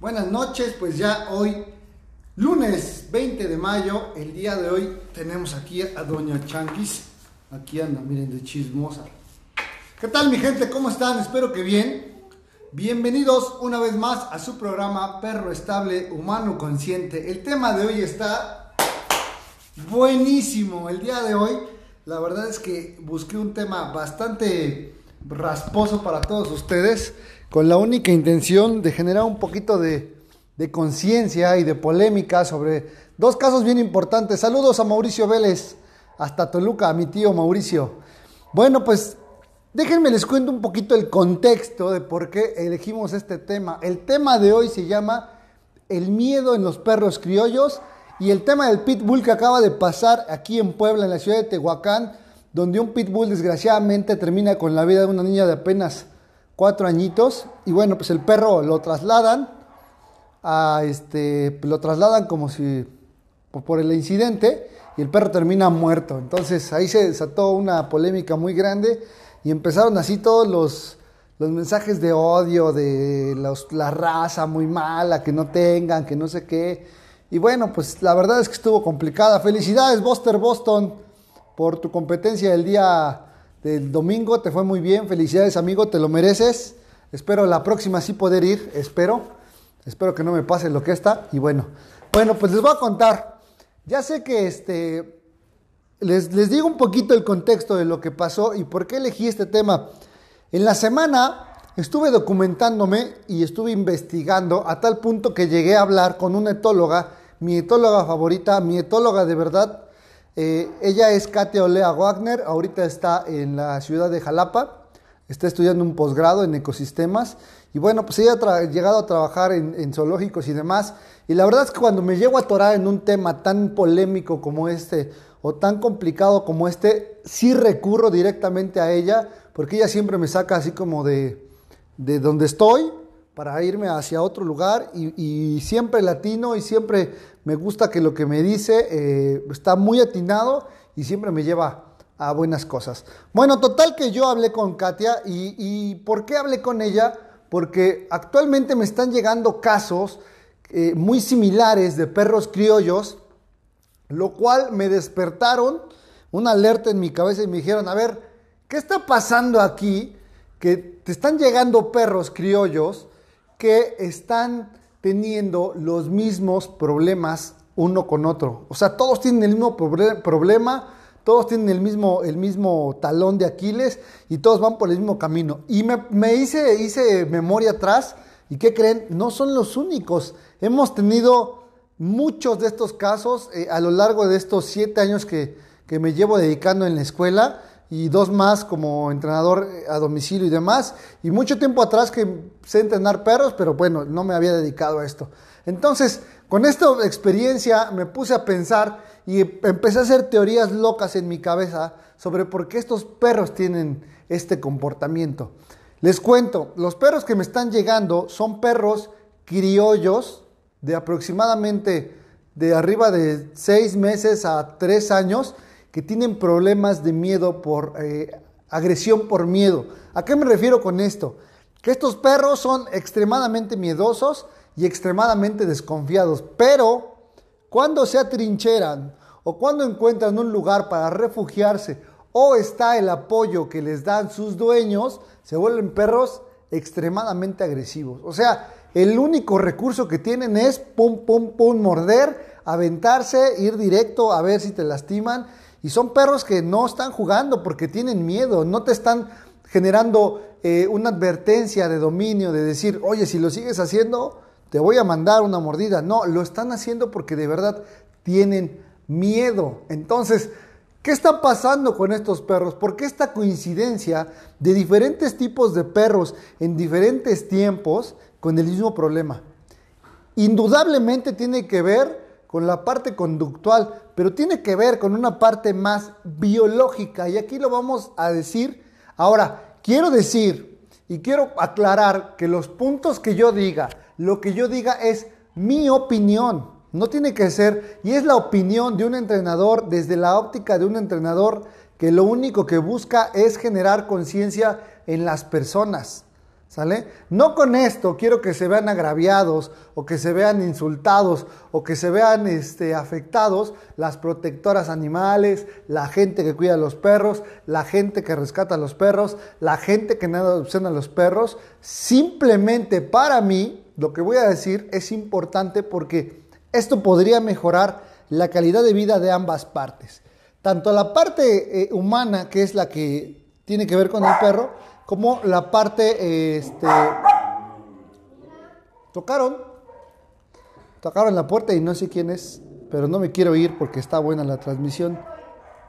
Buenas noches, pues ya hoy, lunes 20 de mayo, el día de hoy tenemos aquí a Doña Chanquis. Aquí anda, miren, de chismosa. ¿Qué tal mi gente? ¿Cómo están? Espero que bien. Bienvenidos una vez más a su programa Perro Estable Humano Consciente. El tema de hoy está buenísimo. El día de hoy, la verdad es que busqué un tema bastante rasposo para todos ustedes con la única intención de generar un poquito de, conciencia y de polémica sobre dos casos bien importantes. Saludos a Mauricio Vélez, hasta Toluca, a mi tío Mauricio. Bueno, pues déjenme les cuento un poquito el contexto de por qué elegimos este tema. El tema de hoy se llama El miedo en los perros criollos y el tema del pitbull que acaba de pasar aquí en Puebla, en la ciudad de Tehuacán, donde un pitbull desgraciadamente termina con la vida de una niña de apenas cuatro añitos, y bueno, pues el perro lo trasladan a este, lo trasladan como si por el incidente y el perro termina muerto. Entonces ahí se desató una polémica muy grande y empezaron así todos los, los mensajes de odio, de la raza muy mala, que no tengan, que no sé qué. Y bueno, pues la verdad es que estuvo complicada. Felicidades, Buster Boston, por tu competencia del día del domingo. Te fue muy bien. Felicidades, amigo. Te lo mereces. Espero la próxima sí poder ir. Espero. Espero que no me pase lo que está. Y bueno. Bueno, pues les voy a contar. Ya sé que este. Les, les digo un poquito el contexto de lo que pasó y por qué elegí este tema. En la semana estuve documentándome y estuve investigando a tal punto que llegué a hablar con una etóloga, mi etóloga favorita, mi etóloga de verdad, eh, ella es Katia Olea Wagner, ahorita está en la ciudad de Jalapa, está estudiando un posgrado en ecosistemas y bueno, pues ella ha llegado a trabajar en, zoológicos y demás. Y la verdad es que cuando me llego a atorar en un tema tan polémico como este o tan complicado como este, sí recurro directamente a ella porque ella siempre me saca así como de, de donde estoy para irme hacia otro lugar y, siempre latino y siempre me gusta que lo que me dice eh, está muy atinado y siempre me lleva a buenas cosas. Bueno, total que yo hablé con Katia y, ¿por qué hablé con ella? Porque actualmente me están llegando casos eh, muy similares de perros criollos, lo cual me despertaron una alerta en mi cabeza y me dijeron, a ver, ¿qué está pasando aquí? Que te están llegando perros criollos que están teniendo los mismos problemas uno con otro. O sea, todos tienen el mismo problema, todos tienen el mismo, el mismo talón de Aquiles y todos van por el mismo camino. Y me, hice, hice memoria atrás y ¿qué creen? No son los únicos. Hemos tenido muchos de estos casos eh, a lo largo de estos siete años que, que me llevo dedicando en la escuela y dos más como entrenador eh, a domicilio y demás. Y mucho tiempo atrás que sé entrenar perros, pero bueno, no me había dedicado a esto. Entonces, con esta experiencia me puse a pensar y empecé a hacer teorías locas en mi cabeza sobre por qué estos perros tienen este comportamiento. Les cuento, los perros que me están llegando son perros criollos de aproximadamente de arriba de seis meses a tres años que tienen problemas de miedo por eh, agresión por miedo. ¿A qué me refiero con esto? Que estos perros son extremadamente miedosos y extremadamente desconfiados, pero cuando se atrincheran o cuando encuentran un lugar para refugiarse o está el apoyo que les dan sus dueños, se vuelven perros extremadamente agresivos. O sea, el único recurso que tienen es pum, pum, pum, morder, aventarse, ir directo a ver si te lastiman y son perros que no están jugando porque tienen miedo, no te están generando eh, una advertencia de dominio, de decir, oye, si lo sigues haciendo, te voy a mandar una mordida. No, lo están haciendo porque de verdad tienen miedo. Entonces, ¿qué está pasando con estos perros? ¿Por qué esta coincidencia de diferentes tipos de perros en diferentes tiempos con el mismo problema? indudablemente tiene que ver con la parte conductual, pero tiene que ver con una parte más biológica y aquí lo vamos a decir. Ahora, quiero decir y quiero aclarar que los puntos que yo diga, lo que yo diga es mi opinión, no tiene que ser, y es la opinión de un entrenador desde la óptica de un entrenador que lo único que busca es generar conciencia en las personas. ¿Sale? No con esto quiero que se vean agraviados o que se vean insultados o que se vean este, afectados las protectoras animales, la gente que cuida a los perros, la gente que rescata a los perros, la gente que nada adopción a los perros. Simplemente para mí lo que voy a decir es importante porque esto podría mejorar la calidad de vida de ambas partes. Tanto la parte eh, humana, que es la que tiene que ver con el perro, como la parte, este, tocaron, tocaron la puerta y no sé quién es, pero no me quiero ir porque está buena la transmisión,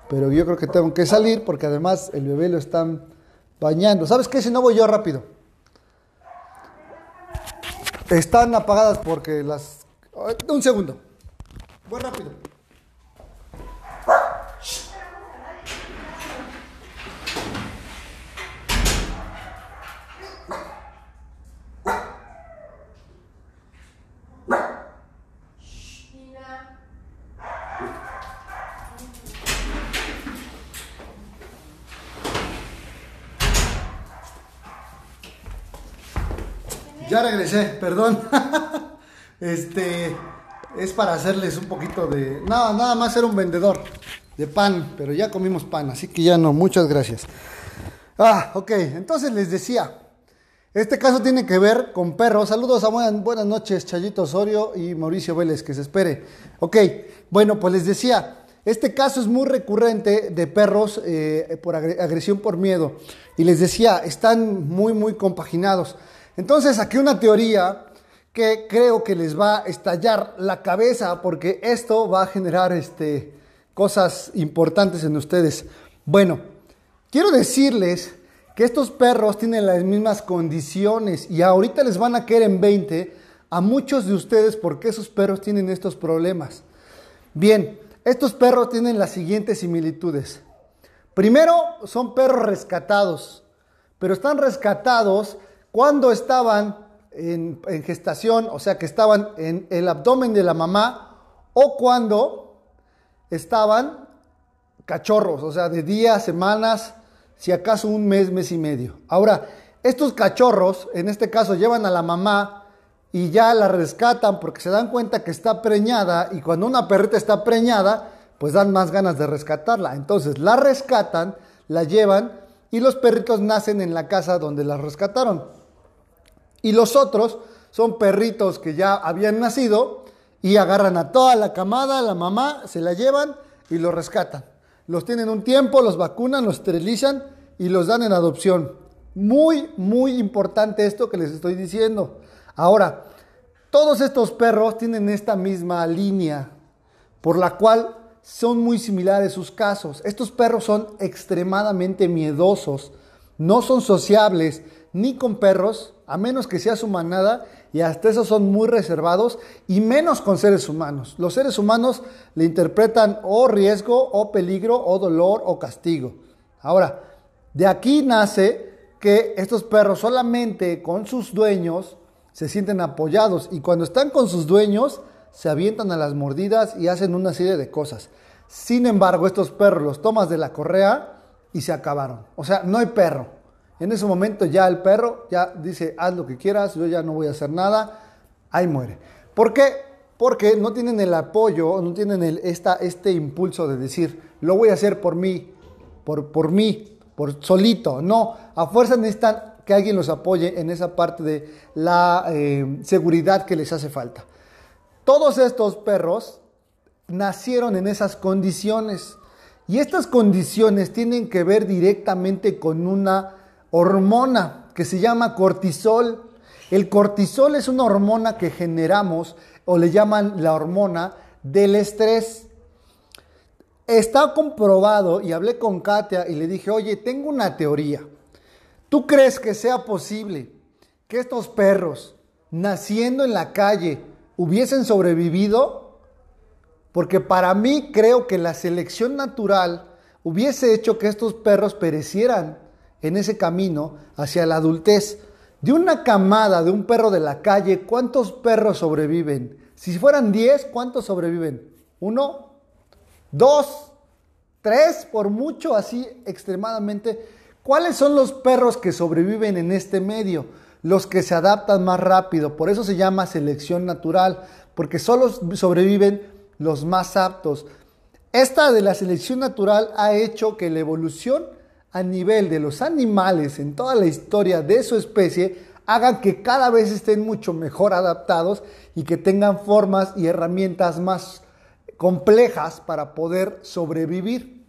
pero yo creo que tengo que salir porque además el bebé lo están bañando. ¿Sabes qué? Si no voy yo rápido. Están apagadas porque las... Un segundo. Voy rápido. Ya regresé, perdón. este es para hacerles un poquito de. Nada, nada más ser un vendedor de pan, pero ya comimos pan, así que ya no, muchas gracias. Ah, ok, entonces les decía, este caso tiene que ver con perros. Saludos a buenas, buenas noches, Chayito Osorio y Mauricio Vélez, que se espere. Ok, bueno, pues les decía, este caso es muy recurrente de perros eh, por agresión por miedo. Y les decía, están muy, muy compaginados. Entonces aquí una teoría que creo que les va a estallar la cabeza porque esto va a generar este, cosas importantes en ustedes. Bueno, quiero decirles que estos perros tienen las mismas condiciones y ahorita les van a caer en 20 a muchos de ustedes porque esos perros tienen estos problemas. Bien, estos perros tienen las siguientes similitudes. Primero, son perros rescatados, pero están rescatados cuando estaban en, gestación, o sea que estaban en el abdomen de la mamá, o cuando estaban cachorros, o sea, de días, semanas, si acaso un mes, mes y medio. Ahora, estos cachorros, en este caso, llevan a la mamá y ya la rescatan porque se dan cuenta que está preñada y cuando una perrita está preñada, pues dan más ganas de rescatarla. Entonces la rescatan, la llevan y los perritos nacen en la casa donde la rescataron. Y los otros son perritos que ya habían nacido y agarran a toda la camada, la mamá, se la llevan y los rescatan. Los tienen un tiempo, los vacunan, los esterilizan y los dan en adopción. Muy, muy importante esto que les estoy diciendo. Ahora, todos estos perros tienen esta misma línea por la cual son muy similares sus casos. Estos perros son extremadamente miedosos, no son sociables ni con perros, a menos que sea su manada, y hasta esos son muy reservados, y menos con seres humanos. Los seres humanos le interpretan o riesgo, o peligro, o dolor, o castigo. Ahora, de aquí nace que estos perros solamente con sus dueños se sienten apoyados, y cuando están con sus dueños, se avientan a las mordidas y hacen una serie de cosas. Sin embargo, estos perros los tomas de la correa y se acabaron. O sea, no hay perro. En ese momento ya el perro ya dice, haz lo que quieras, yo ya no voy a hacer nada, ahí muere. ¿Por qué? Porque no tienen el apoyo, no tienen el, esta, este impulso de decir, lo voy a hacer por mí, por, por mí, por solito. No, a fuerza necesitan que alguien los apoye en esa parte de la eh, seguridad que les hace falta. Todos estos perros nacieron en esas condiciones y estas condiciones tienen que ver directamente con una hormona que se llama cortisol. El cortisol es una hormona que generamos o le llaman la hormona del estrés. Está comprobado y hablé con Katia y le dije, oye, tengo una teoría. ¿Tú crees que sea posible que estos perros, naciendo en la calle, hubiesen sobrevivido, porque para mí creo que la selección natural hubiese hecho que estos perros perecieran en ese camino hacia la adultez. De una camada de un perro de la calle, ¿cuántos perros sobreviven? Si fueran 10, ¿cuántos sobreviven? ¿Uno? ¿Dos? ¿Tres? Por mucho, así extremadamente. ¿Cuáles son los perros que sobreviven en este medio? Los que se adaptan más rápido. Por eso se llama selección natural, porque solo sobreviven los más aptos. Esta de la selección natural ha hecho que la evolución a nivel de los animales en toda la historia de su especie hagan que cada vez estén mucho mejor adaptados y que tengan formas y herramientas más complejas para poder sobrevivir.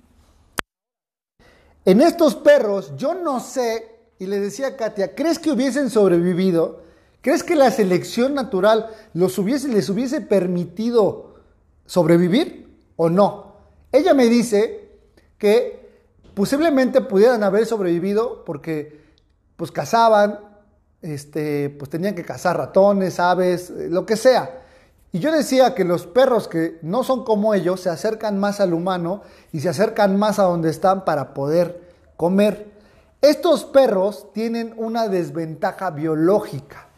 En estos perros, yo no sé, y le decía a Katia, ¿crees que hubiesen sobrevivido? ¿Crees que la selección natural los hubiese, les hubiese permitido sobrevivir o no? Ella me dice que posiblemente pudieran haber sobrevivido porque pues cazaban, este, pues tenían que cazar ratones, aves, eh, lo que sea. Y yo decía que los perros que no son como ellos se acercan más al humano y se acercan más a donde están para poder comer. Estos perros tienen una desventaja biológica.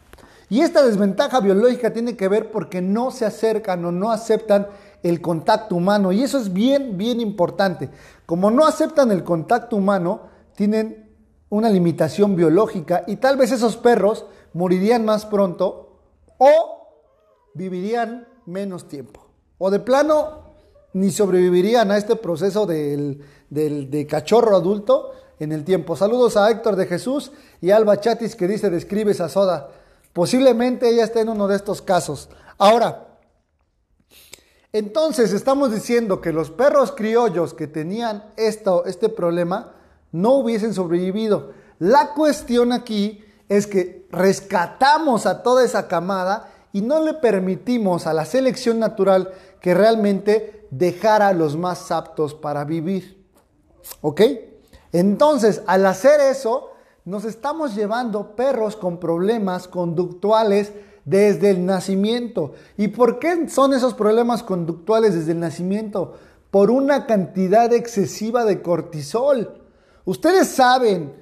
Y esta desventaja biológica tiene que ver porque no se acercan o no aceptan el contacto humano. Y eso es bien, bien importante. Como no aceptan el contacto humano, tienen una limitación biológica y tal vez esos perros morirían más pronto o vivirían menos tiempo. O de plano ni sobrevivirían a este proceso del, de cachorro adulto en el tiempo. Saludos a Héctor de Jesús y Alba Chatis que dice describe esa soda. Posiblemente ella esté en uno de estos casos. Ahora, entonces estamos diciendo que los perros criollos que tenían esto, este problema no hubiesen sobrevivido. La cuestión aquí es que rescatamos a toda esa camada y no le permitimos a la selección natural que realmente dejara a los más aptos para vivir. ¿Ok? Entonces, al hacer eso, nos estamos llevando perros con problemas conductuales desde el nacimiento. ¿Y por qué son esos problemas conductuales desde el nacimiento? Por una cantidad excesiva de cortisol. Ustedes saben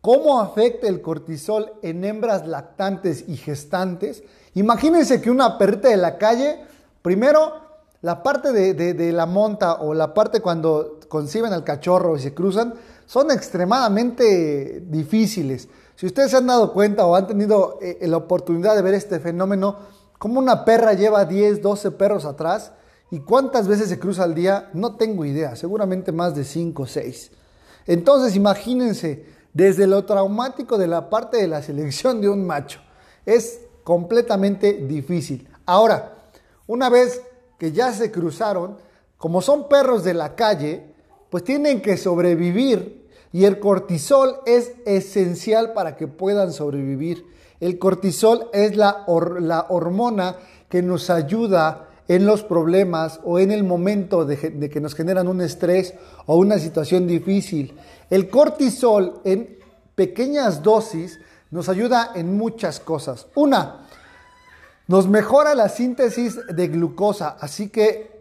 cómo afecta el cortisol en hembras lactantes y gestantes. Imagínense que una perrita de la calle, primero la parte de, de la monta o la parte cuando conciben al cachorro y se cruzan, son extremadamente difíciles. Si ustedes se han dado cuenta o han tenido eh, la oportunidad de ver este fenómeno, como una perra lleva 10, 12 perros atrás y cuántas veces se cruza al día, no tengo idea, seguramente más de 5 o 6. Entonces imagínense, desde lo traumático de la parte de la selección de un macho, es completamente difícil. Ahora, una vez que ya se cruzaron, como son perros de la calle, pues tienen que sobrevivir y el cortisol es esencial para que puedan sobrevivir. El cortisol es la, la hormona que nos ayuda en los problemas o en el momento de, de, que nos generan un estrés o una situación difícil. El cortisol en pequeñas dosis nos ayuda en muchas cosas. Una, nos mejora la síntesis de glucosa, así que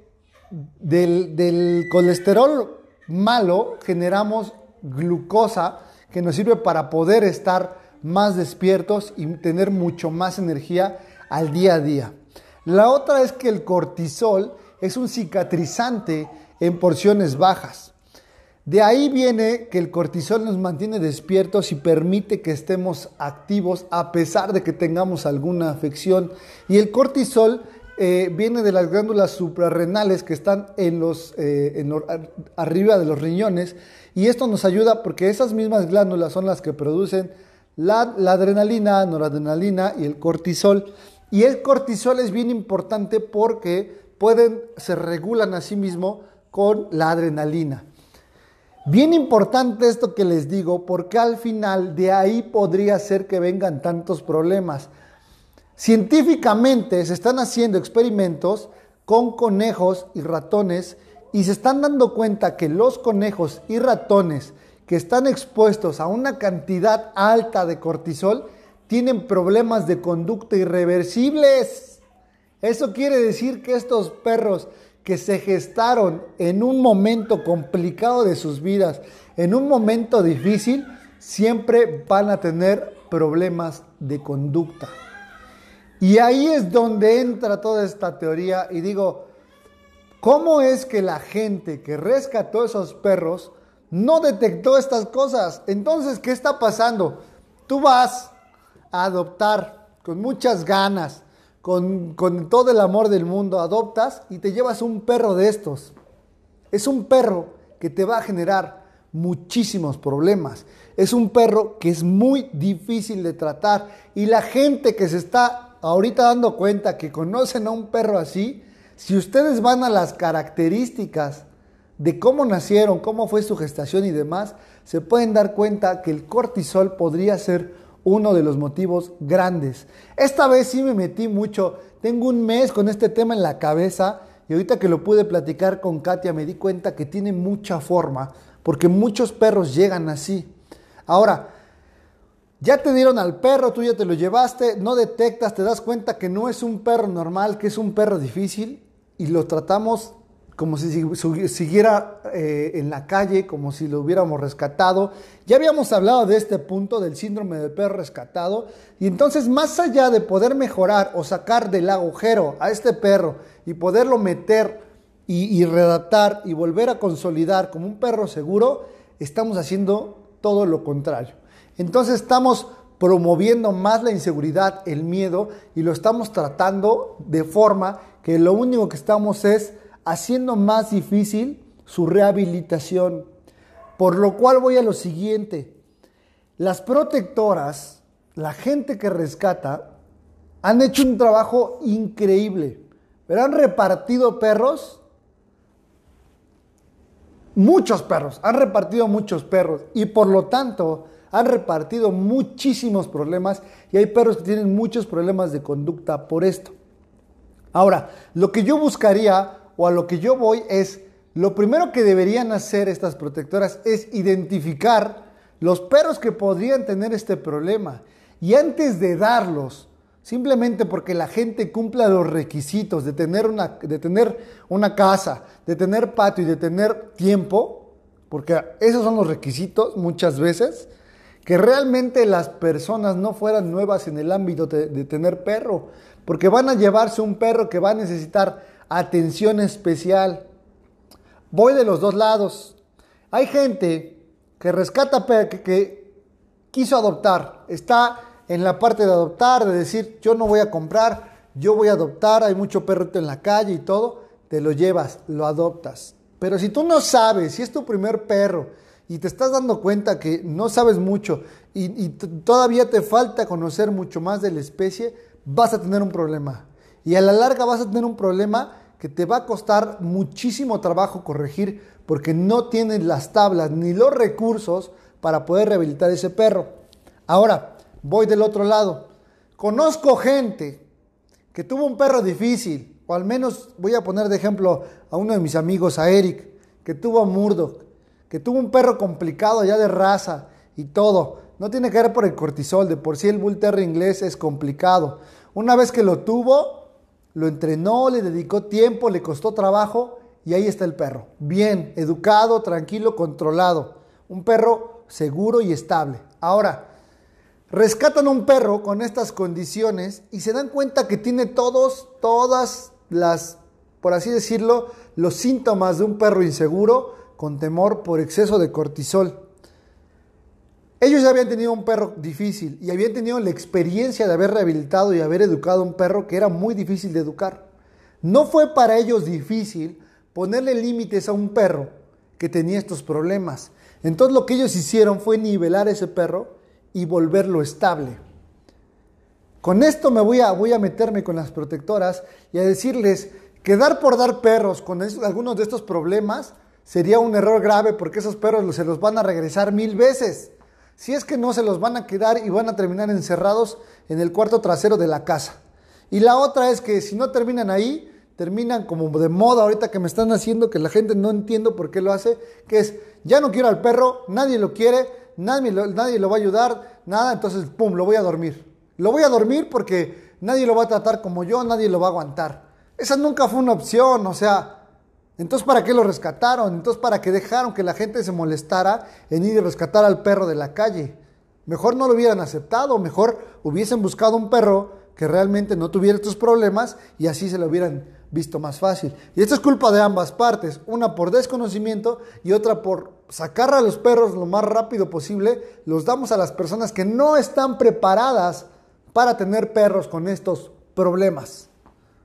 del, del colesterol malo generamos glucosa que nos sirve para poder estar más despiertos y tener mucho más energía al día a día. La otra es que el cortisol es un cicatrizante en porciones bajas. De ahí viene que el cortisol nos mantiene despiertos y permite que estemos activos a pesar de que tengamos alguna afección. Y el cortisol eh, viene de las glándulas suprarrenales que están en eh, arriba de los riñones y esto nos ayuda porque esas mismas glándulas son las que producen la, adrenalina, noradrenalina y el cortisol. Y el cortisol es bien importante porque pueden, se regulan a sí mismo con la adrenalina. Bien importante esto que les digo porque al final de ahí podría ser que vengan tantos problemas. Científicamente se están haciendo experimentos con conejos y ratones y se están dando cuenta que los conejos y ratones que están expuestos a una cantidad alta de cortisol tienen problemas de conducta irreversibles. Eso quiere decir que estos perros que se gestaron en un momento complicado de sus vidas, en un momento difícil, siempre van a tener problemas de conducta. Y ahí es donde entra toda esta teoría y digo, ¿cómo es que la gente que rescató esos perros no detectó estas cosas? Entonces, ¿qué está pasando? Tú vas a adoptar con muchas ganas, con, con todo el amor del mundo, adoptas y te llevas un perro de estos. Es un perro que te va a generar muchísimos problemas. Es un perro que es muy difícil de tratar y la gente que se está ahorita dando cuenta que conocen a un perro así, si ustedes van a las características de cómo nacieron, cómo fue su gestación y demás, se pueden dar cuenta que el cortisol podría ser uno de los motivos grandes. Esta vez sí me metí mucho, tengo un mes con este tema en la cabeza y ahorita que lo pude platicar con Katia me di cuenta que tiene mucha forma, porque muchos perros llegan así. Ahora, ya te dieron al perro, tú ya te lo llevaste, no detectas, te das cuenta que no es un perro normal, que es un perro difícil y lo tratamos como si siguiera eh, en la calle, como si lo hubiéramos rescatado. Ya habíamos hablado de este punto del síndrome del perro rescatado y entonces más allá de poder mejorar o sacar del agujero a este perro y poderlo meter y, y redactar y volver a consolidar como un perro seguro, estamos haciendo todo lo contrario. Entonces estamos promoviendo más la inseguridad, el miedo y lo estamos tratando de forma que lo único que estamos es haciendo más difícil su rehabilitación. Por lo cual voy a lo siguiente. Las protectoras, la gente que rescata, han hecho un trabajo increíble. Pero han repartido perros, muchos perros, han repartido muchos perros y por lo tanto han repartido muchísimos problemas y hay perros que tienen muchos problemas de conducta por esto. Ahora, lo que yo buscaría o a lo que yo voy es, lo primero que deberían hacer estas protectoras es identificar los perros que podrían tener este problema. Y antes de darlos, simplemente porque la gente cumpla los requisitos de tener una, de tener una casa, de tener patio y de tener tiempo, porque esos son los requisitos muchas veces, que realmente las personas no fueran nuevas en el ámbito de, de tener perro, porque van a llevarse un perro que va a necesitar atención especial. Voy de los dos lados. Hay gente que rescata, que, que quiso adoptar, está en la parte de adoptar, de decir, yo no voy a comprar, yo voy a adoptar, hay mucho perro en la calle y todo, te lo llevas, lo adoptas. Pero si tú no sabes, si es tu primer perro y te estás dando cuenta que no sabes mucho y todavía te falta conocer mucho más de la especie, vas a tener un problema. Y a la larga vas a tener un problema que te va a costar muchísimo trabajo corregir porque no tienes las tablas ni los recursos para poder rehabilitar ese perro. Ahora, voy del otro lado. Conozco gente que tuvo un perro difícil, o al menos voy a poner de ejemplo a uno de mis amigos, a Eric, que tuvo a Murdoch, que tuvo un perro complicado ya de raza y todo. No tiene que ver por el cortisol, de por sí el Bull Terrier inglés es complicado. Una vez que lo tuvo, lo entrenó, le dedicó tiempo, le costó trabajo y ahí está el perro. Bien, educado, tranquilo, controlado. Un perro seguro y estable. Ahora, rescatan un perro con estas condiciones y se dan cuenta que tiene todos, todas las, por así decirlo, los síntomas de un perro inseguro con temor por exceso de cortisol. Ellos habían tenido un perro difícil y habían tenido la experiencia de haber rehabilitado y haber educado a un perro que era muy difícil de educar. No fue para ellos difícil ponerle límites a un perro que tenía estos problemas. Entonces lo que ellos hicieron fue nivelar ese perro y volverlo estable. Con esto me voy a meterme con las protectoras y a decirles que dar por dar perros con algunos de estos problemas sería un error grave porque esos perros se los van a regresar mil veces si es que no se los van a quedar y van a terminar encerrados en el cuarto trasero de la casa. Y la otra es que si no terminan ahí, terminan como de moda ahorita que me están haciendo, que la gente no entiendo por qué lo hace, que es, ya no quiero al perro, nadie lo quiere, nadie lo, nadie lo va a ayudar, nada, entonces, ¡pum!, lo voy a dormir. Lo voy a dormir porque nadie lo va a tratar como yo, nadie lo va a aguantar. Esa nunca fue una opción, o sea, entonces ¿para qué lo rescataron? Entonces ¿para qué dejaron que la gente se molestara en ir y rescatar al perro de la calle? Mejor no lo hubieran aceptado, mejor hubiesen buscado un perro que realmente no tuviera estos problemas y así se lo hubieran visto más fácil. Y esto es culpa de ambas partes, una por desconocimiento y otra por sacar a los perros lo más rápido posible, los damos a las personas que no están preparadas para tener perros con estos problemas.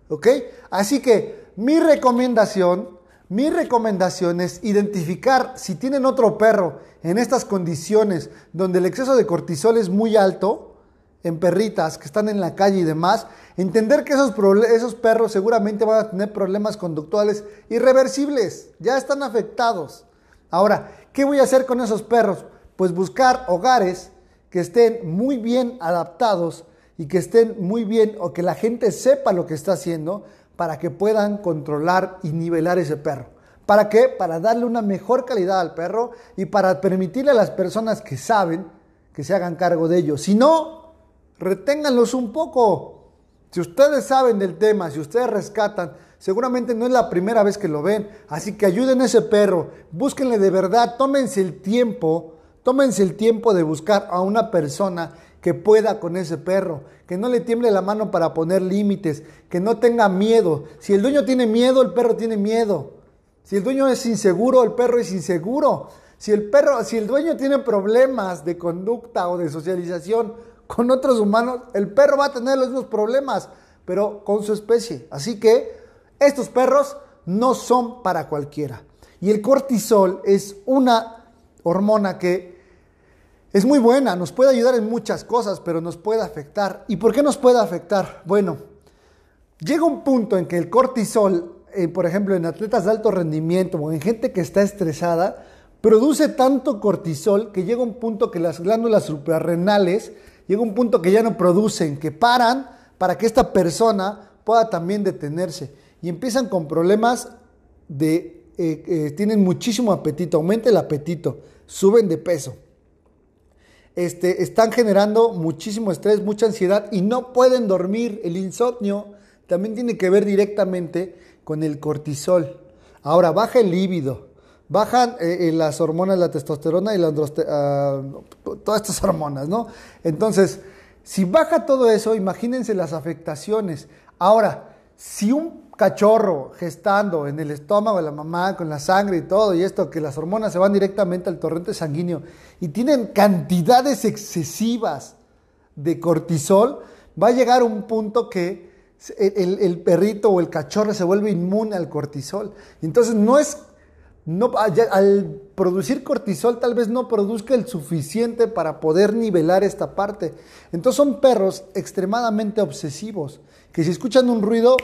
¿Ok? Así que mi recomendación, mi recomendación es identificar si tienen otro perro en estas condiciones donde el exceso de cortisol es muy alto, en perritas que están en la calle y demás, entender que esos, esos perros seguramente van a tener problemas conductuales irreversibles, ya están afectados. Ahora, ¿qué voy a hacer con esos perros? Pues buscar hogares que estén muy bien adaptados y que estén muy bien o que la gente sepa lo que está haciendo para que puedan controlar y nivelar ese perro. ¿Para qué? Para darle una mejor calidad al perro y para permitirle a las personas que saben que se hagan cargo de ellos. Si no, reténganlos un poco. Si ustedes saben del tema, si ustedes rescatan, seguramente no es la primera vez que lo ven. Así que ayuden a ese perro, búsquenle de verdad, tómense el tiempo, tómense el tiempo de buscar a una persona que pueda con ese perro, que no le tiemble la mano para poner límites, que no tenga miedo. Si el dueño tiene miedo, el perro tiene miedo. Si el dueño es inseguro, el perro es inseguro. Si el perro, si el dueño tiene problemas de conducta o de socialización, con otros humanos, el perro va a tener los mismos problemas, pero con su especie. Así que estos perros no son para cualquiera. Y el cortisol es una hormona que es muy buena, nos puede ayudar en muchas cosas, pero nos puede afectar. ¿Y por qué nos puede afectar? Bueno, llega un punto en que el cortisol, eh, por ejemplo, en atletas de alto rendimiento o en gente que está estresada, produce tanto cortisol que llega un punto que las glándulas suprarrenales llega un punto que ya no producen, que paran para que esta persona pueda también detenerse. Y empiezan con problemas de, eh, eh, tienen muchísimo apetito, aumenta el apetito, suben de peso. Este, están generando muchísimo estrés, mucha ansiedad y no pueden dormir. El insomnio también tiene que ver directamente con el cortisol. Ahora, baja el líbido, bajan eh, eh, las hormonas, la testosterona y la uh, todas estas hormonas, ¿no? Entonces, si baja todo eso, imagínense las afectaciones. Ahora, si un cachorro gestando en el estómago de la mamá con la sangre y todo, y esto que las hormonas se van directamente al torrente sanguíneo y tienen cantidades excesivas de cortisol, va a llegar un punto que el, perrito o el cachorro se vuelve inmune al cortisol. Entonces no es no, al producir cortisol tal vez no produzca el suficiente para poder nivelar esta parte. Entonces son perros extremadamente obsesivos, que si escuchan un ruido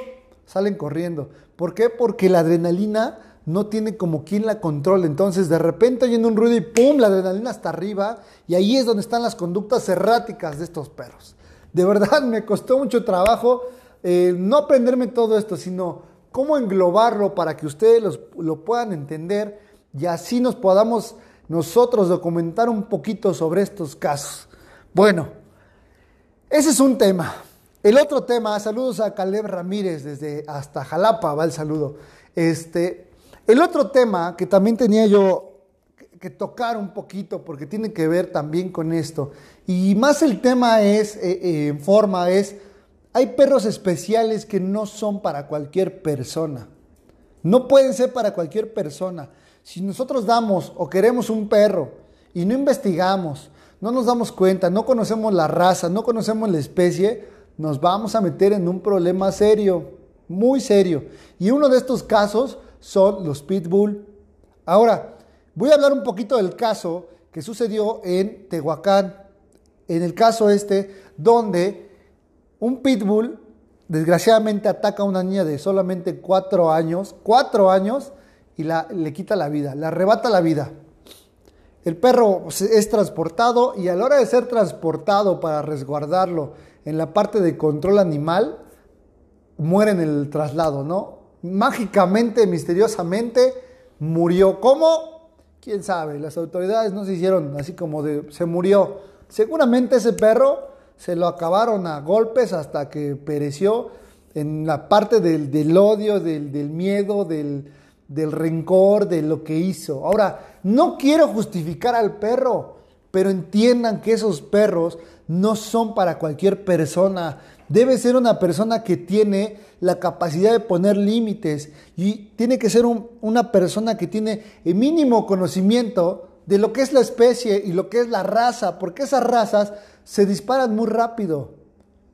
salen corriendo. ¿Por qué? Porque la adrenalina no tiene como quien la controle. Entonces de repente oyendo un ruido y ¡pum! La adrenalina está arriba y ahí es donde están las conductas erráticas de estos perros. De verdad me costó mucho trabajo eh, no aprenderme todo esto, sino cómo englobarlo para que ustedes lo puedan entender y así nos podamos nosotros documentar un poquito sobre estos casos. Bueno, ese es un tema. El otro tema, saludos a Caleb Ramírez desde hasta Jalapa, va el saludo. Este, el otro tema que también tenía yo que tocar un poquito porque tiene que ver también con esto y más el tema es eh, eh, en forma es hay perros especiales que no son para cualquier persona. No pueden ser para cualquier persona. Si nosotros damos o queremos un perro y no investigamos, no nos damos cuenta, no conocemos la raza, no conocemos la especie, nos vamos a meter en un problema serio, muy serio. Y uno de estos casos son los pitbull. Ahora, voy a hablar un poquito del caso que sucedió en Tehuacán. En el caso este, donde un pitbull desgraciadamente ataca a una niña de solamente cuatro años, cuatro años, y le quita la vida, le arrebata la vida. El perro es transportado y a la hora de ser transportado para resguardarlo en la parte de control animal, muere en el traslado, ¿no? Mágicamente, misteriosamente, murió. ¿Cómo? ¿Quién sabe? Las autoridades no se hicieron así como de, se murió. Seguramente ese perro se lo acabaron a golpes hasta que pereció en la parte del, del odio, del, del miedo, del, del rencor, de lo que hizo. Ahora, no quiero justificar al perro, pero entiendan que esos perros no son para cualquier persona. Debe ser una persona que tiene la capacidad de poner límites y tiene que ser una persona que tiene el mínimo conocimiento de lo que es la especie y lo que es la raza, porque esas razas se disparan muy rápido.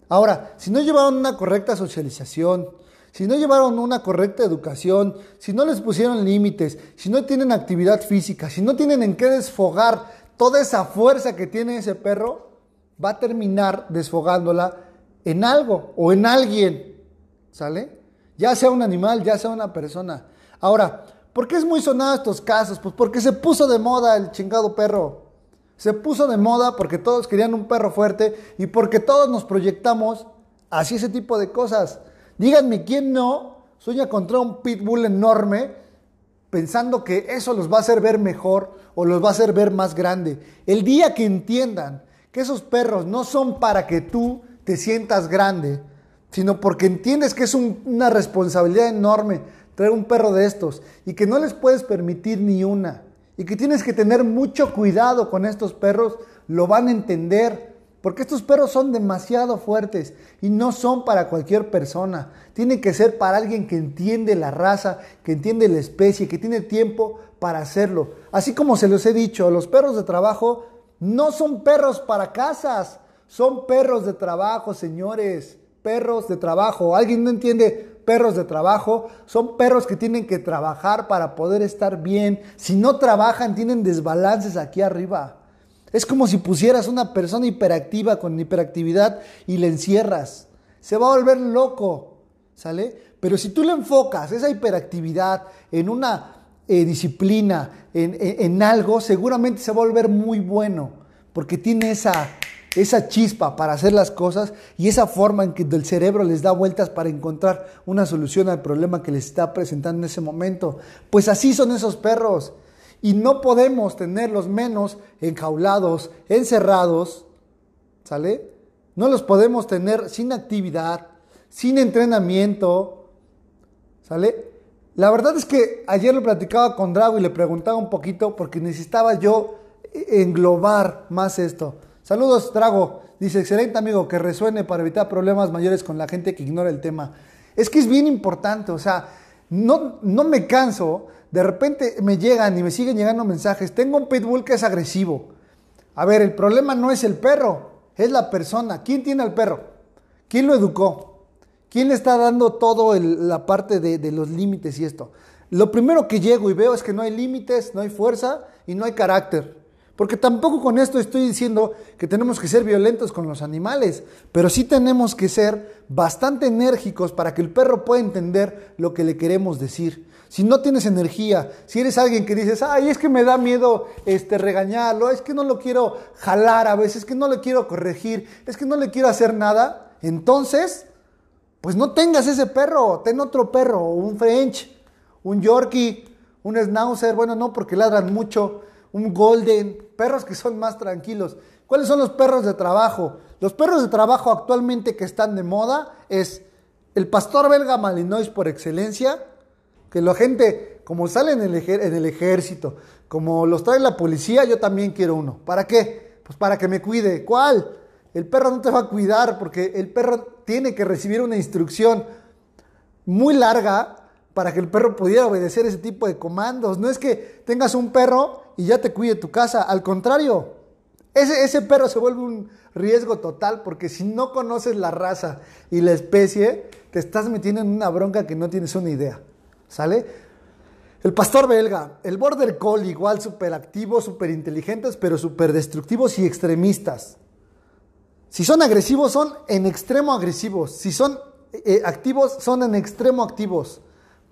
Ahora, si no llevaron una correcta socialización, si no llevaron una correcta educación, si no les pusieron límites, si no tienen actividad física, si no tienen en qué desfogar toda esa fuerza que tiene ese perro, va a terminar desfogándola en algo o en alguien, ¿sale? Ya sea un animal, ya sea una persona. Ahora, ¿por qué es muy sonado estos casos? Pues porque se puso de moda el chingado perro. Se puso de moda porque todos querían un perro fuerte y porque todos nos proyectamos hacia ese tipo de cosas. Díganme quién no sueña contra un pitbull enorme pensando que eso los va a hacer ver mejor o los va a hacer ver más grande. El día que entiendan que esos perros no son para que tú te sientas grande, sino porque entiendes que es una responsabilidad enorme traer un perro de estos y que no les puedes permitir ni una y que tienes que tener mucho cuidado con estos perros, lo van a entender. Porque estos perros son demasiado fuertes y no son para cualquier persona. Tienen que ser para alguien que entiende la raza, que entiende la especie, que tiene tiempo para hacerlo. Así como se los he dicho, los perros de trabajo no son perros para casas, son perros de trabajo, señores. Perros de trabajo. ¿Alguien no entiende perros de trabajo? Son perros que tienen que trabajar para poder estar bien. Si no trabajan, tienen desbalances aquí arriba. Es como si pusieras una persona hiperactiva con hiperactividad y le encierras. Se va a volver loco, ¿sale? Pero si tú le enfocas esa hiperactividad en una eh, disciplina, en, algo, seguramente se va a volver muy bueno, porque tiene esa, esa chispa para hacer las cosas y esa forma en que el cerebro les da vueltas para encontrar una solución al problema que les está presentando en ese momento. Pues así son esos perros y no podemos tenerlos menos enjaulados, encerrados, ¿sale? No los podemos tener sin actividad, sin entrenamiento, ¿sale? La verdad es que ayer lo platicaba con Drago y le preguntaba un poquito porque necesitaba yo englobar más esto. Saludos, Drago. Dice, excelente amigo, que resuene para evitar problemas mayores con la gente que ignora el tema. Es que es bien importante, o sea, no, no me canso de repente me llegan y me siguen llegando mensajes, tengo un pitbull que es agresivo. A ver, el problema no es el perro, es la persona. ¿Quién tiene al perro? ¿Quién lo educó? ¿Quién está dando todo la parte de, de los límites y esto? Lo primero que llego y veo es que no hay límites, no hay fuerza y no hay carácter. Porque tampoco con esto estoy diciendo que tenemos que ser violentos con los animales, pero sí tenemos que ser bastante enérgicos para que el perro pueda entender lo que le queremos decir si no tienes energía, si eres alguien que dices, ay, es que me da miedo este, regañarlo, es que no lo quiero jalar a veces, es que no le quiero corregir, es que no le quiero hacer nada, entonces, pues no tengas ese perro, ten otro perro, un French, un Yorkie, un Schnauzer, bueno, no porque ladran mucho, un Golden, perros que son más tranquilos. ¿Cuáles son los perros de trabajo? Los perros de trabajo actualmente que están de moda es el pastor belga Malinois por excelencia, que la gente, como sale en el, en el ejército, como los trae la policía, yo también quiero uno. ¿Para qué? Pues para que me cuide. ¿Cuál? El perro no te va a cuidar porque el perro tiene que recibir una instrucción muy larga para que el perro pudiera obedecer ese tipo de comandos. No es que tengas un perro y ya te cuide tu casa. Al contrario, ese, ese perro se vuelve un riesgo total porque si no conoces la raza y la especie, te estás metiendo en una bronca que no tienes una idea. ¿Sale? El pastor belga, el border collie, igual súper activos, súper inteligentes, pero súper destructivos y extremistas. Si son agresivos, son en extremo agresivos. Si son eh, activos, son en extremo activos.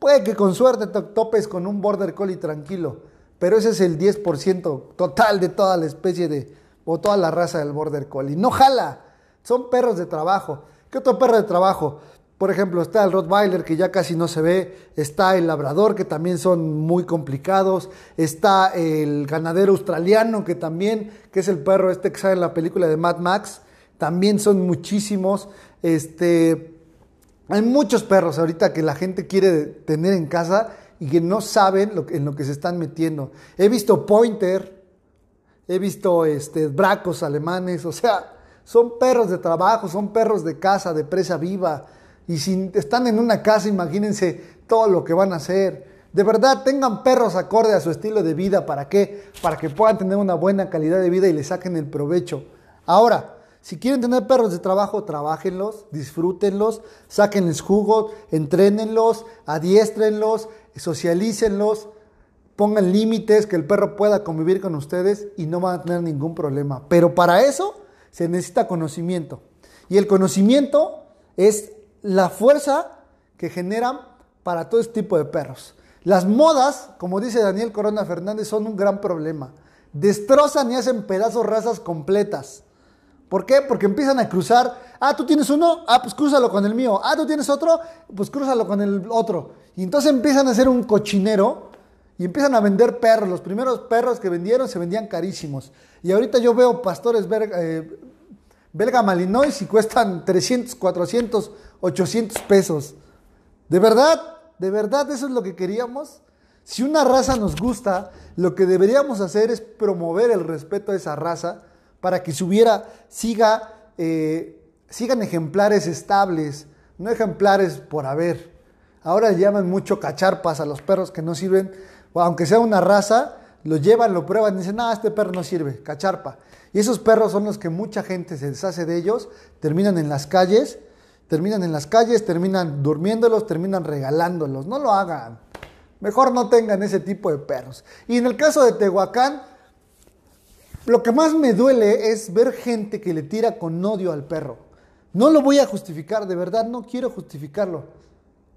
Puede que con suerte te topes con un border collie tranquilo, pero ese es el 10% total de toda la especie de, o toda la raza del border collie. No jala, son perros de trabajo. ¿Qué otro perro de trabajo? Por ejemplo, está el Rottweiler que ya casi no se ve, está el Labrador que también son muy complicados, está el ganadero australiano que también, que es el perro este que sale en la película de Mad Max, también son muchísimos. Este, hay muchos perros ahorita que la gente quiere tener en casa y que no saben en lo que se están metiendo. He visto pointer, he visto este, bracos alemanes, o sea, son perros de trabajo, son perros de casa, de presa viva. Y si están en una casa, imagínense todo lo que van a hacer. De verdad, tengan perros acorde a su estilo de vida. ¿Para qué? Para que puedan tener una buena calidad de vida y le saquen el provecho. Ahora, si quieren tener perros de trabajo, trabajenlos, disfrútenlos, sáquenles jugo, entrénenlos, adiéstrenlos, socialícenlos, pongan límites, que el perro pueda convivir con ustedes y no van a tener ningún problema. Pero para eso se necesita conocimiento. Y el conocimiento es la fuerza que generan para todo este tipo de perros. Las modas, como dice Daniel Corona Fernández, son un gran problema. Destrozan y hacen pedazos razas completas. ¿Por qué? Porque empiezan a cruzar. Ah, tú tienes uno, ah, pues crúzalo con el mío. Ah, tú tienes otro, pues crúzalo con el otro. Y entonces empiezan a hacer un cochinero y empiezan a vender perros. Los primeros perros que vendieron se vendían carísimos. Y ahorita yo veo pastores belga, eh, belga malinois y cuestan 300, 400, 800 pesos. ¿De verdad? ¿De verdad eso es lo que queríamos? Si una raza nos gusta, lo que deberíamos hacer es promover el respeto a esa raza para que subiera, siga, eh, sigan ejemplares estables, no ejemplares por haber. Ahora llaman mucho cacharpas a los perros que no sirven, aunque sea una raza, lo llevan, lo prueban y dicen, no, este perro no sirve, cacharpa. Y esos perros son los que mucha gente se deshace de ellos, terminan en las calles, terminan en las calles, terminan durmiéndolos, terminan regalándolos. No lo hagan. Mejor no tengan ese tipo de perros. Y en el caso de Tehuacán, lo que más me duele es ver gente que le tira con odio al perro. No lo voy a justificar, de verdad no quiero justificarlo.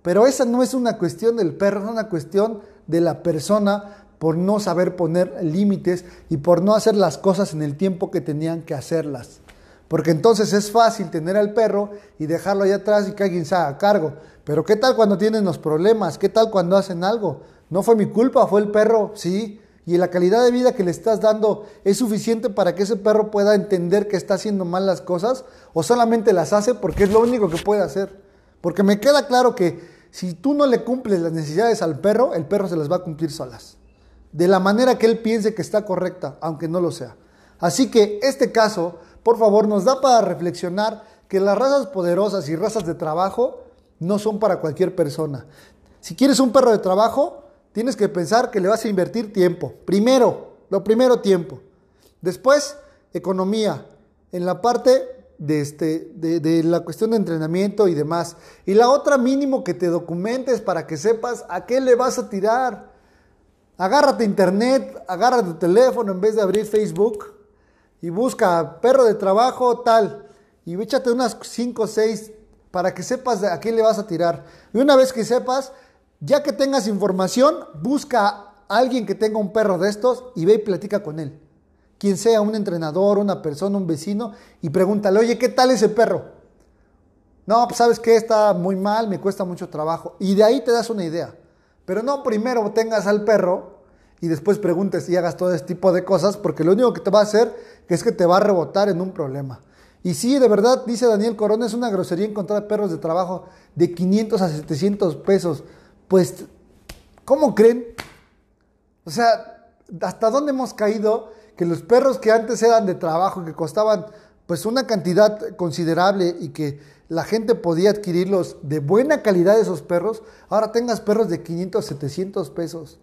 Pero esa no es una cuestión del perro, es una cuestión de la persona por no saber poner límites y por no hacer las cosas en el tiempo que tenían que hacerlas. Porque entonces es fácil tener al perro y dejarlo allá atrás y que alguien se haga cargo. Pero ¿qué tal cuando tienen los problemas? ¿Qué tal cuando hacen algo? No fue mi culpa, fue el perro, sí, y la calidad de vida que le estás dando es suficiente para que ese perro pueda entender que está haciendo mal las cosas o solamente las hace porque es lo único que puede hacer. Porque me queda claro que si tú no le cumples las necesidades al perro, el perro se las va a cumplir solas. De la manera que él piense que está correcta, aunque no lo sea. Así que este caso, por favor, nos da para reflexionar que las razas poderosas y razas de trabajo no son para cualquier persona. Si quieres un perro de trabajo, tienes que pensar que le vas a invertir tiempo. Primero, lo primero tiempo. Después, economía. En la parte de, este, de, la cuestión de entrenamiento y demás. Y la otra mínimo que te documentes para que sepas a qué le vas a tirar. Agárrate internet, agárrate tu teléfono en vez de abrir Facebook y busca perro de trabajo tal. Y échate unas 5 o 6 para que sepas a qué le vas a tirar. Y una vez que sepas, ya que tengas información, busca a alguien que tenga un perro de estos y ve y platica con él. Quien sea, un entrenador, una persona, un vecino, y pregúntale, oye, ¿qué tal ese perro? No, pues sabes que está muy mal, me cuesta mucho trabajo. Y de ahí te das una idea. Pero no primero tengas al perro y después preguntes y hagas todo este tipo de cosas, porque lo único que te va a hacer es que te va a rebotar en un problema. Y sí, de verdad, dice Daniel Corona, es una grosería encontrar perros de trabajo de 500 a 700 pesos pues, ¿cómo creen? O sea, ¿hasta dónde hemos caído que los perros que antes eran de trabajo, que costaban pues una cantidad considerable y que la gente podía adquirirlos de buena calidad esos perros, ahora tengas perros de 500, 700 pesos?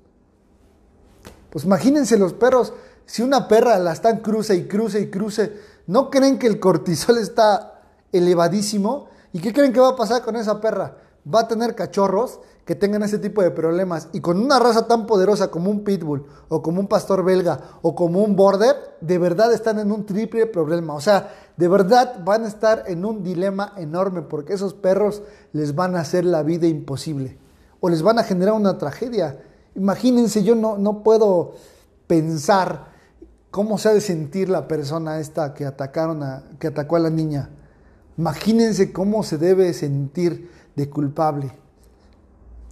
Pues imagínense los perros, si una perra la están cruce y cruce y cruce, ¿no creen que el cortisol está elevadísimo? ¿Y qué creen que va a pasar con esa perra? Va a tener cachorros que tengan ese tipo de problemas y con una raza tan poderosa como un pitbull o como un pastor belga o como un border, de verdad están en un triple problema. O sea, de verdad van a estar en un dilema enorme porque esos perros les van a hacer la vida imposible o les van a generar una tragedia. Imagínense, yo no, no puedo pensar cómo se ha de sentir la persona esta que atacaron a, que atacó a la niña. Imagínense cómo se debe sentir de culpable.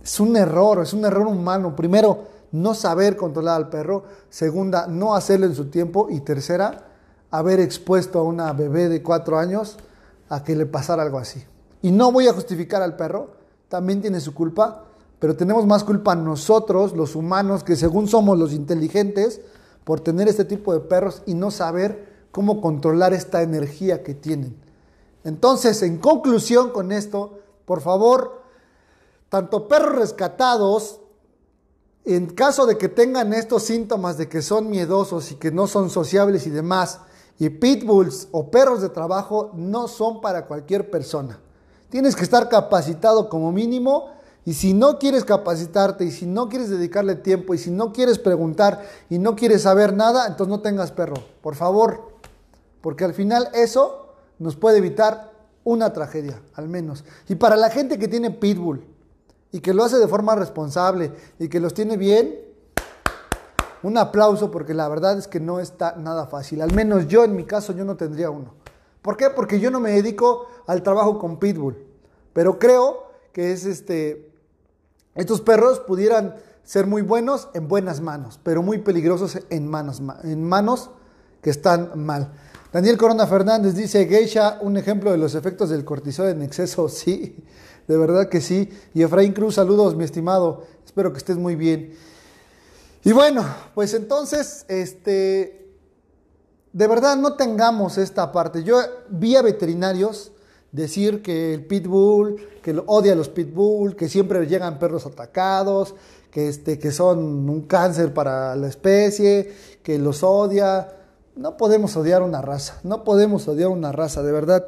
Es un error, es un error humano. Primero, no saber controlar al perro. Segunda, no hacerlo en su tiempo. Y tercera, haber expuesto a una bebé de cuatro años a que le pasara algo así. Y no voy a justificar al perro, también tiene su culpa, pero tenemos más culpa nosotros, los humanos, que según somos los inteligentes, por tener este tipo de perros y no saber cómo controlar esta energía que tienen. Entonces, en conclusión con esto, por favor, tanto perros rescatados, en caso de que tengan estos síntomas de que son miedosos y que no son sociables y demás, y pitbulls o perros de trabajo no son para cualquier persona. Tienes que estar capacitado como mínimo y si no quieres capacitarte y si no quieres dedicarle tiempo y si no quieres preguntar y no quieres saber nada, entonces no tengas perro, por favor. Porque al final eso nos puede evitar una tragedia, al menos. Y para la gente que tiene pitbull y que lo hace de forma responsable y que los tiene bien, un aplauso porque la verdad es que no está nada fácil. Al menos yo en mi caso yo no tendría uno. ¿Por qué? Porque yo no me dedico al trabajo con pitbull. Pero creo que es este estos perros pudieran ser muy buenos en buenas manos, pero muy peligrosos en manos, en manos que están mal. Daniel Corona Fernández dice, Geisha, un ejemplo de los efectos del cortisol en exceso, sí, de verdad que sí. Y Efraín Cruz, saludos, mi estimado, espero que estés muy bien. Y bueno, pues entonces, este, de verdad no tengamos esta parte. Yo vi a veterinarios decir que el pitbull, que odia a los pitbull, que siempre llegan perros atacados, que, este, que son un cáncer para la especie, que los odia. No podemos odiar una raza, no podemos odiar una raza, de verdad.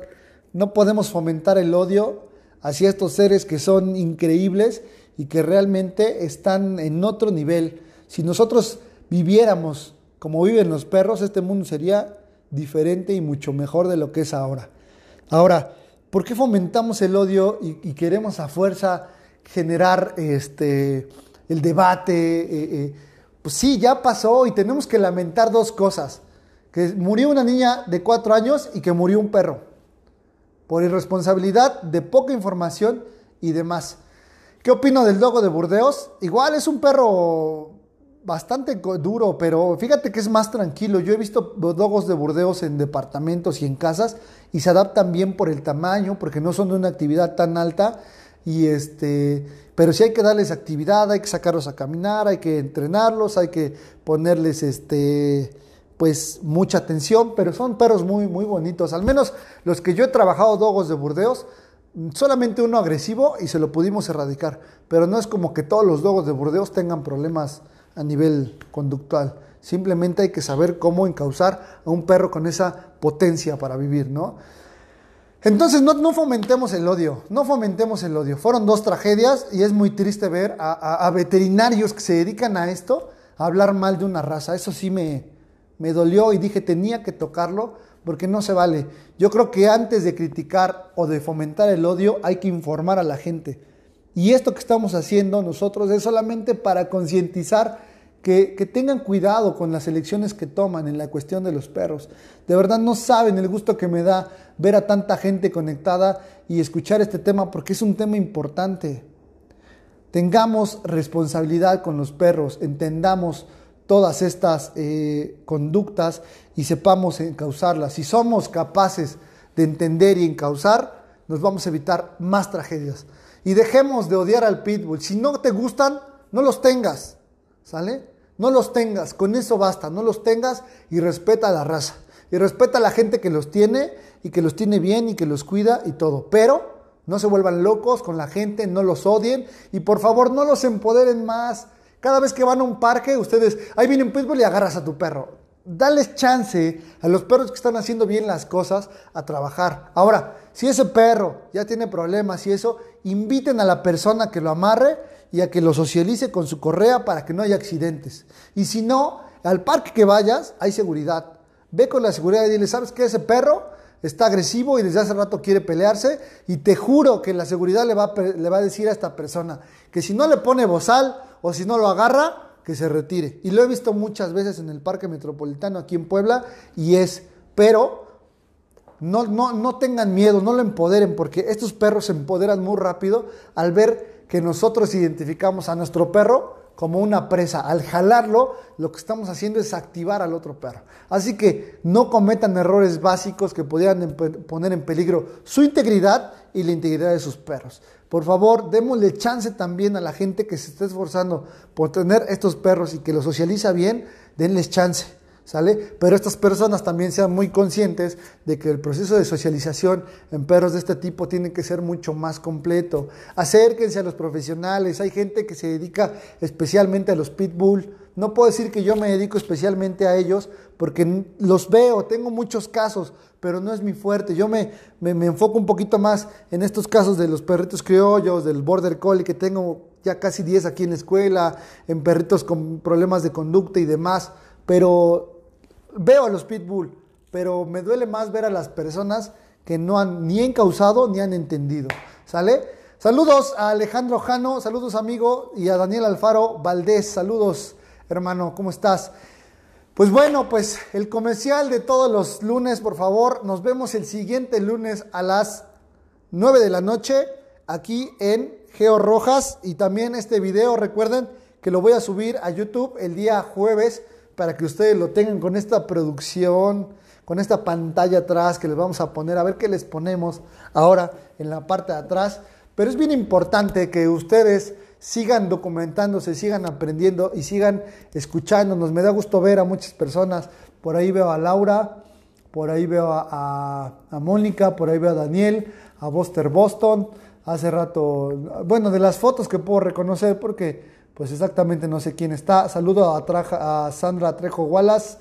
No podemos fomentar el odio hacia estos seres que son increíbles y que realmente están en otro nivel si nosotros viviéramos como viven los perros, este mundo sería diferente y mucho mejor de lo que es ahora. Ahora, ¿por qué fomentamos el odio y, queremos a fuerza generar este, el debate? Eh, eh, pues sí, ya pasó y tenemos que lamentar dos cosas. Que murió una niña de cuatro años y que murió un perro. Por irresponsabilidad, de poca información y demás. ¿Qué opino del dogo de Burdeos? Igual es un perro bastante duro, pero fíjate que es más tranquilo. Yo he visto dogos de Burdeos en departamentos y en casas y se adaptan bien por el tamaño, porque no son de una actividad tan alta. Y este, pero sí hay que darles actividad, hay que sacarlos a caminar, hay que entrenarlos, hay que ponerles este pues mucha atención, pero son perros muy muy bonitos. Al menos los que yo he trabajado dogos de Burdeos, solamente uno agresivo y se lo pudimos erradicar, pero no es como que todos los dogos de Burdeos tengan problemas a nivel conductual. Simplemente hay que saber cómo encauzar a un perro con esa potencia para vivir, ¿no? Entonces no, no, fomentemos el odio, no fomentemos el odio. Fueron dos tragedias y es muy triste ver a, veterinarios que se dedican a esto, a hablar mal de una raza. Eso sí me, me dolió y dije tenía que tocarlo porque no se vale. Yo creo que antes de criticar o de fomentar el odio hay que informar a la gente. Y esto que estamos haciendo nosotros es solamente para concientizar que, tengan cuidado con las elecciones que toman en la cuestión de los perros. De verdad no saben el gusto que me da ver a tanta gente conectada y escuchar este tema porque es un tema importante. Tengamos responsabilidad con los perros, entendamos todas estas eh, conductas y sepamos encauzarlas. Si somos capaces de entender y encauzar, nos vamos a evitar más tragedias. Y dejemos de odiar al pitbull. Si no te gustan, no los tengas. ¿Sale? No los tengas. Con eso basta. No los tengas y respeta a la raza. Y respeta a la gente que los tiene y que los tiene bien y que los cuida y todo. Pero no se vuelvan locos con la gente, no los odien y por favor no los empoderen más. Cada vez que van a un parque, ustedes, ahí viene un pitbull y agarras a tu perro. Dales chance a los perros que están haciendo bien las cosas a trabajar. Ahora, si ese perro ya tiene problemas y eso, inviten a la persona que lo amarre y a que lo socialice con su correa para que no haya accidentes. Y si no, al parque que vayas hay seguridad. Ve con la seguridad y dile, ¿sabes qué? Ese perro está agresivo y desde hace rato quiere pelearse y te juro que la seguridad le va, le va a decir a esta persona que si no le pone bozal o si no lo agarra, que se retire. Y lo he visto muchas veces en el Parque Metropolitano aquí en Puebla y es, pero no, no, no tengan miedo, no lo empoderen, porque estos perros se empoderan muy rápido al ver que nosotros identificamos a nuestro perro como una presa. Al jalarlo, lo que estamos haciendo es activar al otro perro. Así que no cometan errores básicos que pudieran poner en peligro su integridad y la integridad de sus perros. Por favor, démosle chance también a la gente que se está esforzando por tener estos perros y que los socializa bien, denles chance. ¿Sale? Pero estas personas también sean muy conscientes de que el proceso de socialización en perros de este tipo tiene que ser mucho más completo. Acérquense a los profesionales, hay gente que se dedica especialmente a los pitbull. No puedo decir que yo me dedico especialmente a ellos porque los veo, tengo muchos casos, pero no es mi fuerte. Yo me, me, me enfoco un poquito más en estos casos de los perritos criollos, del border collie, que tengo ya casi 10 aquí en la escuela, en perritos con problemas de conducta y demás. Pero veo a los pitbull, pero me duele más ver a las personas que no han ni encausado ni han entendido. ¿Sale? Saludos a Alejandro Jano, saludos amigo, y a Daniel Alfaro Valdés, saludos hermano, ¿cómo estás? Pues bueno, pues el comercial de todos los lunes, por favor, nos vemos el siguiente lunes a las 9 de la noche aquí en Geo Rojas y también este video, recuerden que lo voy a subir a YouTube el día jueves para que ustedes lo tengan con esta producción, con esta pantalla atrás que les vamos a poner, a ver qué les ponemos ahora en la parte de atrás. Pero es bien importante que ustedes sigan documentándose, sigan aprendiendo y sigan escuchándonos. Me da gusto ver a muchas personas. Por ahí veo a Laura, por ahí veo a, Mónica, por ahí veo a Daniel, a Buster Boston. Hace rato, bueno, de las fotos que puedo reconocer porque pues exactamente no sé quién está. Saludo a, a Sandra Trejo Wallace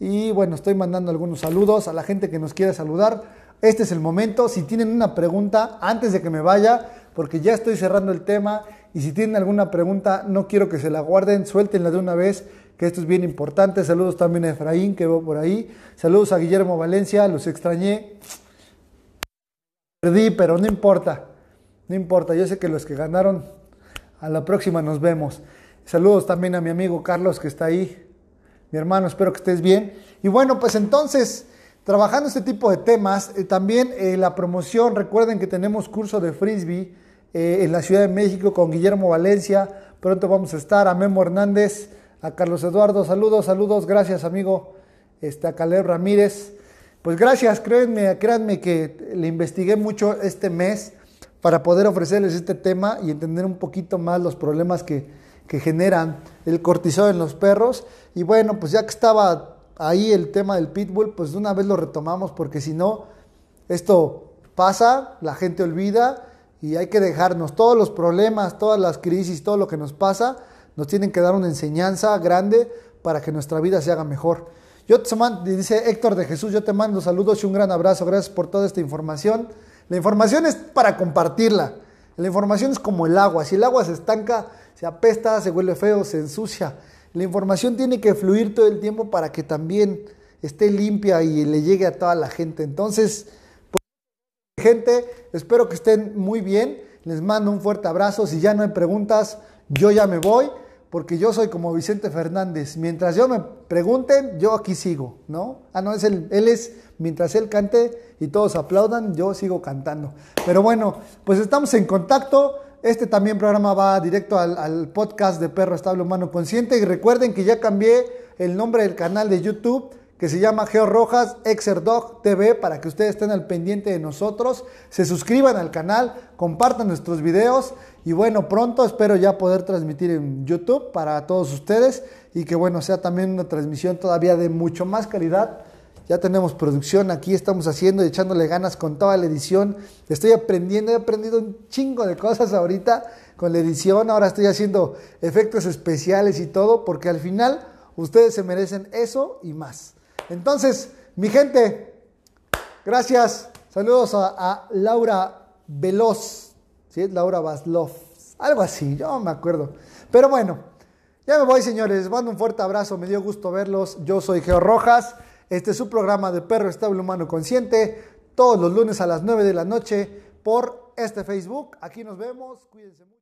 y bueno, estoy mandando algunos saludos a la gente que nos quiera saludar. Este es el momento. Si tienen una pregunta, antes de que me vaya, porque ya estoy cerrando el tema, y si tienen alguna pregunta, no quiero que se la guarden, suéltenla de una vez, que esto es bien importante. Saludos también a Efraín, que veo por ahí. Saludos a Guillermo Valencia, los extrañé. Perdí, pero no importa. No importa, yo sé que los que ganaron a la próxima nos vemos. Saludos también a mi amigo Carlos que está ahí. Mi hermano, espero que estés bien. Y bueno, pues entonces, trabajando este tipo de temas, eh, también eh, la promoción, recuerden que tenemos curso de frisbee eh, en la Ciudad de México con Guillermo Valencia. Pronto vamos a estar a Memo Hernández, a Carlos Eduardo. Saludos, saludos, gracias amigo. Este, a Caleb Ramírez. Pues gracias, créanme, créanme que le investigué mucho este mes para poder ofrecerles este tema y entender un poquito más los problemas que, que generan el cortisol en los perros. Y bueno, pues ya que estaba ahí el tema del pitbull, pues de una vez lo retomamos porque si no, esto pasa, la gente olvida y hay que dejarnos todos los problemas, todas las crisis, todo lo que nos pasa, nos tienen que dar una enseñanza grande para que nuestra vida se haga mejor. Yo te mando, dice Héctor de Jesús, yo te mando saludos y un gran abrazo, gracias por toda esta información. La información es para compartirla. La información es como el agua. Si el agua se estanca, se apesta, se huele feo, se ensucia. La información tiene que fluir todo el tiempo para que también esté limpia y le llegue a toda la gente. Entonces, pues, gente, espero que estén muy bien. Les mando un fuerte abrazo. Si ya no hay preguntas, yo ya me voy porque yo soy como Vicente Fernández. Mientras yo me pregunten, yo aquí sigo, ¿no? Ah, no, es él, él es, mientras él cante y todos aplaudan, yo sigo cantando. Pero bueno, pues estamos en contacto. Este también programa va directo al, al podcast de Perro Estable Humano Consciente. Y recuerden que ya cambié el nombre del canal de YouTube que se llama Geo Rojas Exerdog TV para que ustedes estén al pendiente de nosotros, se suscriban al canal, compartan nuestros videos y bueno, pronto espero ya poder transmitir en YouTube para todos ustedes y que bueno, sea también una transmisión todavía de mucho más calidad. Ya tenemos producción aquí, estamos haciendo y echándole ganas con toda la edición. Estoy aprendiendo, he aprendido un chingo de cosas ahorita con la edición. Ahora estoy haciendo efectos especiales y todo porque al final ustedes se merecen eso y más. Entonces, mi gente, gracias. Saludos a, Laura Veloz. ¿Sí? Laura Vaslov. Algo así, yo me acuerdo. Pero bueno, ya me voy, señores. Les mando un fuerte abrazo. Me dio gusto verlos. Yo soy Geo Rojas. Este es su programa de Perro Estable Humano Consciente. Todos los lunes a las 9 de la noche por este Facebook. Aquí nos vemos. Cuídense mucho.